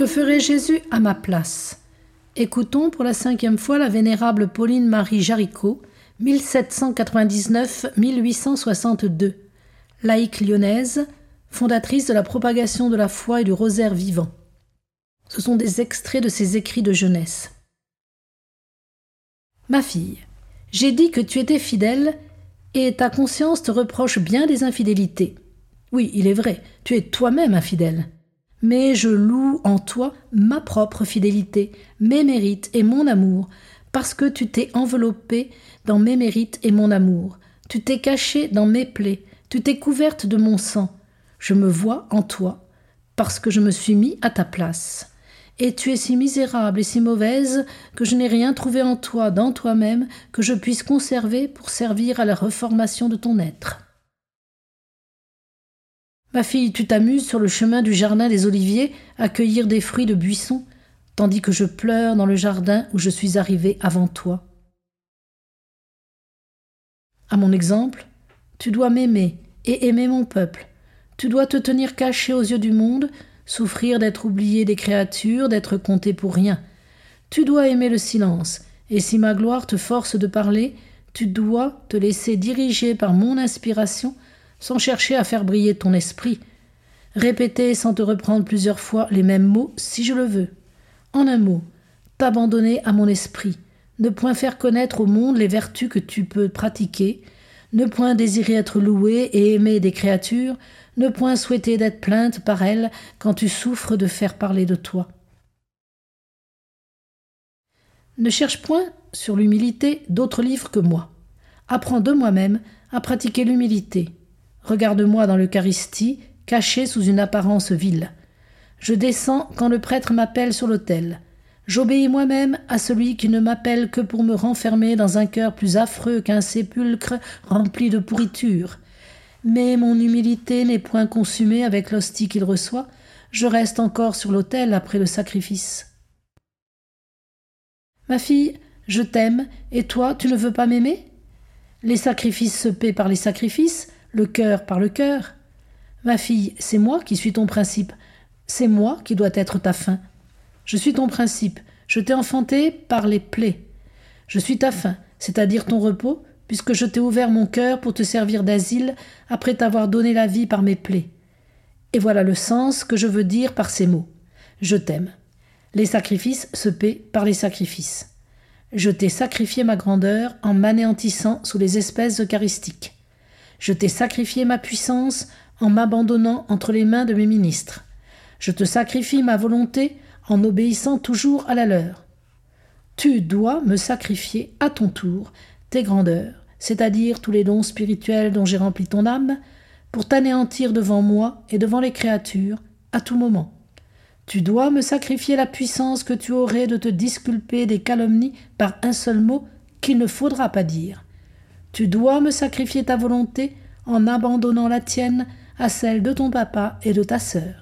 Que ferait Jésus à ma place? Écoutons pour la cinquième fois la vénérable Pauline Marie Jaricot, 1799-1862, laïque lyonnaise, fondatrice de la propagation de la foi et du rosaire vivant. Ce sont des extraits de ses écrits de jeunesse. Ma fille, j'ai dit que tu étais fidèle, et ta conscience te reproche bien des infidélités. Oui, il est vrai, tu es toi-même infidèle. Mais je loue en toi ma propre fidélité, mes mérites et mon amour, parce que tu t'es enveloppé dans mes mérites et mon amour, tu t'es caché dans mes plaies, tu t'es couverte de mon sang. Je me vois en toi, parce que je me suis mis à ta place. Et tu es si misérable et si mauvaise que je n'ai rien trouvé en toi, dans toi-même, que je puisse conserver pour servir à la reformation de ton être. Ma fille, tu t'amuses sur le chemin du jardin des oliviers à cueillir des fruits de buisson, tandis que je pleure dans le jardin où je suis arrivé avant toi. À mon exemple, tu dois m'aimer et aimer mon peuple. Tu dois te tenir caché aux yeux du monde souffrir d'être oublié des créatures, d'être compté pour rien. Tu dois aimer le silence, et si ma gloire te force de parler, tu dois te laisser diriger par mon inspiration sans chercher à faire briller ton esprit. Répéter sans te reprendre plusieurs fois les mêmes mots si je le veux. En un mot, t'abandonner à mon esprit, ne point faire connaître au monde les vertus que tu peux pratiquer, ne point désirer être loué et aimé des créatures, ne point souhaiter d'être plainte par elles quand tu souffres de faire parler de toi. Ne cherche point, sur l'humilité, d'autres livres que moi. Apprends de moi-même à pratiquer l'humilité. Regarde-moi dans l'Eucharistie, caché sous une apparence vile. Je descends quand le prêtre m'appelle sur l'autel. J'obéis moi-même à celui qui ne m'appelle que pour me renfermer dans un cœur plus affreux qu'un sépulcre rempli de pourriture. Mais mon humilité n'est point consumée avec l'hostie qu'il reçoit, je reste encore sur l'autel après le sacrifice. Ma fille, je t'aime, et toi, tu ne veux pas m'aimer? Les sacrifices se paient par les sacrifices, le cœur par le cœur. Ma fille, c'est moi qui suis ton principe, c'est moi qui dois être ta fin. Je suis ton principe, je t'ai enfanté par les plaies. Je suis ta fin, c'est-à-dire ton repos, puisque je t'ai ouvert mon cœur pour te servir d'asile après t'avoir donné la vie par mes plaies. Et voilà le sens que je veux dire par ces mots. Je t'aime. Les sacrifices se paient par les sacrifices. Je t'ai sacrifié ma grandeur en m'anéantissant sous les espèces eucharistiques. Je t'ai sacrifié ma puissance en m'abandonnant entre les mains de mes ministres. Je te sacrifie ma volonté en obéissant toujours à la leur. Tu dois me sacrifier à ton tour tes grandeurs, c'est-à-dire tous les dons spirituels dont j'ai rempli ton âme, pour t'anéantir devant moi et devant les créatures, à tout moment. Tu dois me sacrifier la puissance que tu aurais de te disculper des calomnies par un seul mot qu'il ne faudra pas dire. Tu dois me sacrifier ta volonté en abandonnant la tienne à celle de ton papa et de ta sœur.